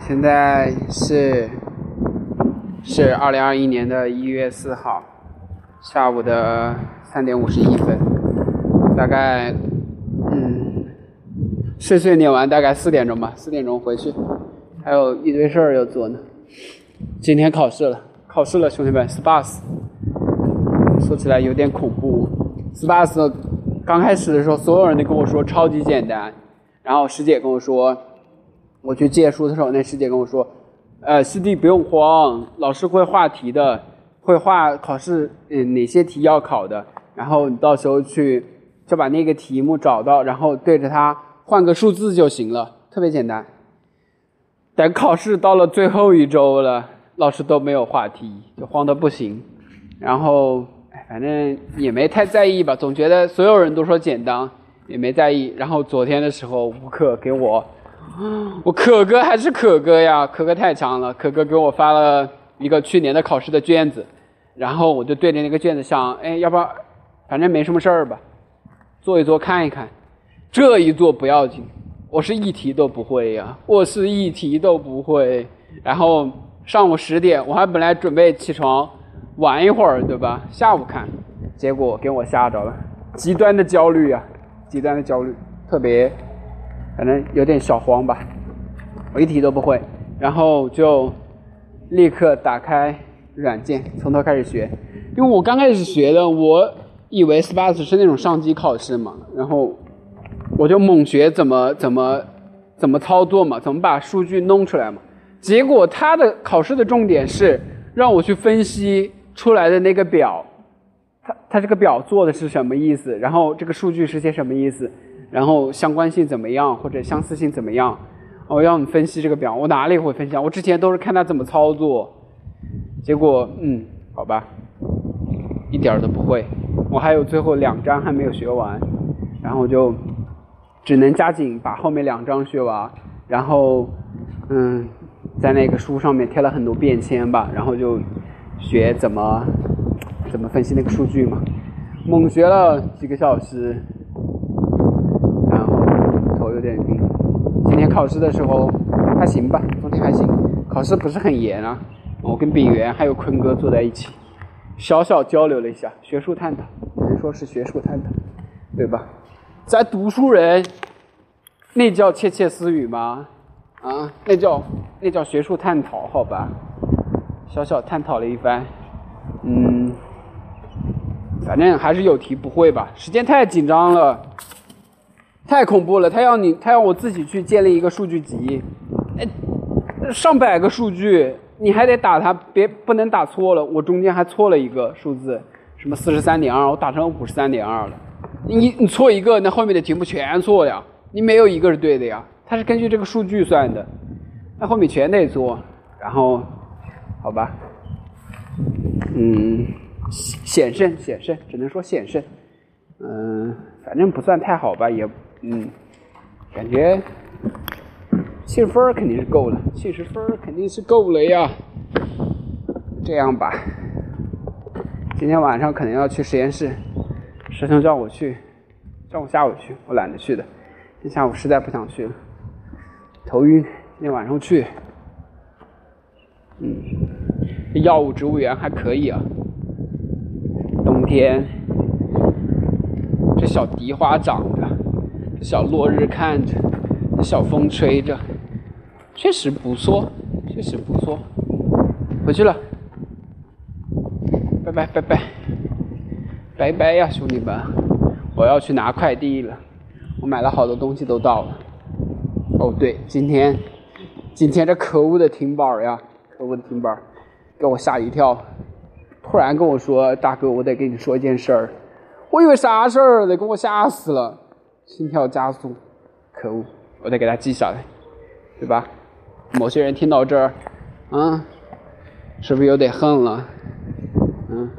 现在是是二零二一年的一月四号下午的三点五十一分，大概嗯碎碎念完大概四点钟吧，四点钟回去，还有一堆事儿要做呢。今天考试了，考试了，兄弟们，SPAS，说起来有点恐怖。SPAS 刚开始的时候，所有人都跟我说超级简单，然后师姐跟我说。我去借书的时候，那师姐跟我说：“呃，师弟不用慌，老师会画题的，会画考试，嗯，哪些题要考的，然后你到时候去就把那个题目找到，然后对着它换个数字就行了，特别简单。”等考试到了最后一周了，老师都没有画题，就慌得不行。然后，反正也没太在意吧，总觉得所有人都说简单，也没在意。然后昨天的时候，吴克给我。我可哥还是可哥呀，可哥太强了。可哥给我发了一个去年的考试的卷子，然后我就对着那个卷子想，哎，要不要，反正没什么事儿吧，做一做看一看。这一做不要紧，我是一题都不会呀，我是一题都不会。然后上午十点，我还本来准备起床玩一会儿，对吧？下午看，结果给我吓着了，极端的焦虑呀，极端的焦虑，特别。反正有点小慌吧，我一题都不会，然后就立刻打开软件，从头开始学。因为我刚开始学的，我以为 SPAS 是那种上机考试嘛，然后我就猛学怎么怎么怎么操作嘛，怎么把数据弄出来嘛。结果他的考试的重点是让我去分析出来的那个表，他他这个表做的是什么意思，然后这个数据是些什么意思。然后相关性怎么样，或者相似性怎么样？我要你分析这个表，我哪里会分析啊？我之前都是看他怎么操作，结果嗯，好吧，一点儿都不会。我还有最后两章还没有学完，然后就只能加紧把后面两章学完。然后嗯，在那个书上面贴了很多便签吧，然后就学怎么怎么分析那个数据嘛，猛学了几个小时。有点晕。今天考试的时候还行吧，昨天还行，考试不是很严啊。我跟炳源还有坤哥坐在一起，小小交流了一下，学术探讨，只能说是学术探讨，对吧？咱读书人，那叫窃窃私语吗？啊，那叫那叫学术探讨，好吧？小小探讨了一番，嗯，反正还是有题不会吧，时间太紧张了。太恐怖了！他要你，他要我自己去建立一个数据集，哎，上百个数据，你还得打它，别不能打错了。我中间还错了一个数字，什么四十三点二，我打成五十三点二了。你你错一个，那后面的题目全错了，你没有一个是对的呀。它是根据这个数据算的，那后面全得做。然后，好吧，嗯，险胜险胜，只能说险胜。嗯，反正不算太好吧，也。嗯，感觉七十分肯定是够了，七十分肯定是够了呀。这样吧，今天晚上可能要去实验室，师兄叫我去，叫我下午去，我懒得去的。今天下午实在不想去了，头晕。今天晚上去。嗯，药物植物园还可以啊。冬天，这小荻花长着。小落日看着，小风吹着，确实不错，确实不错。回去了，拜拜拜拜，拜拜呀，兄弟们！我要去拿快递了，我买了好多东西都到了。哦对，今天今天这可恶的停板呀，可恶的停板，给我吓一跳！突然跟我说，大哥，我得跟你说一件事儿。我以为啥事儿，得给我吓死了。心跳加速，可恶！我得给他记下来，对吧？某些人听到这儿，啊，是不是有点恨了？嗯，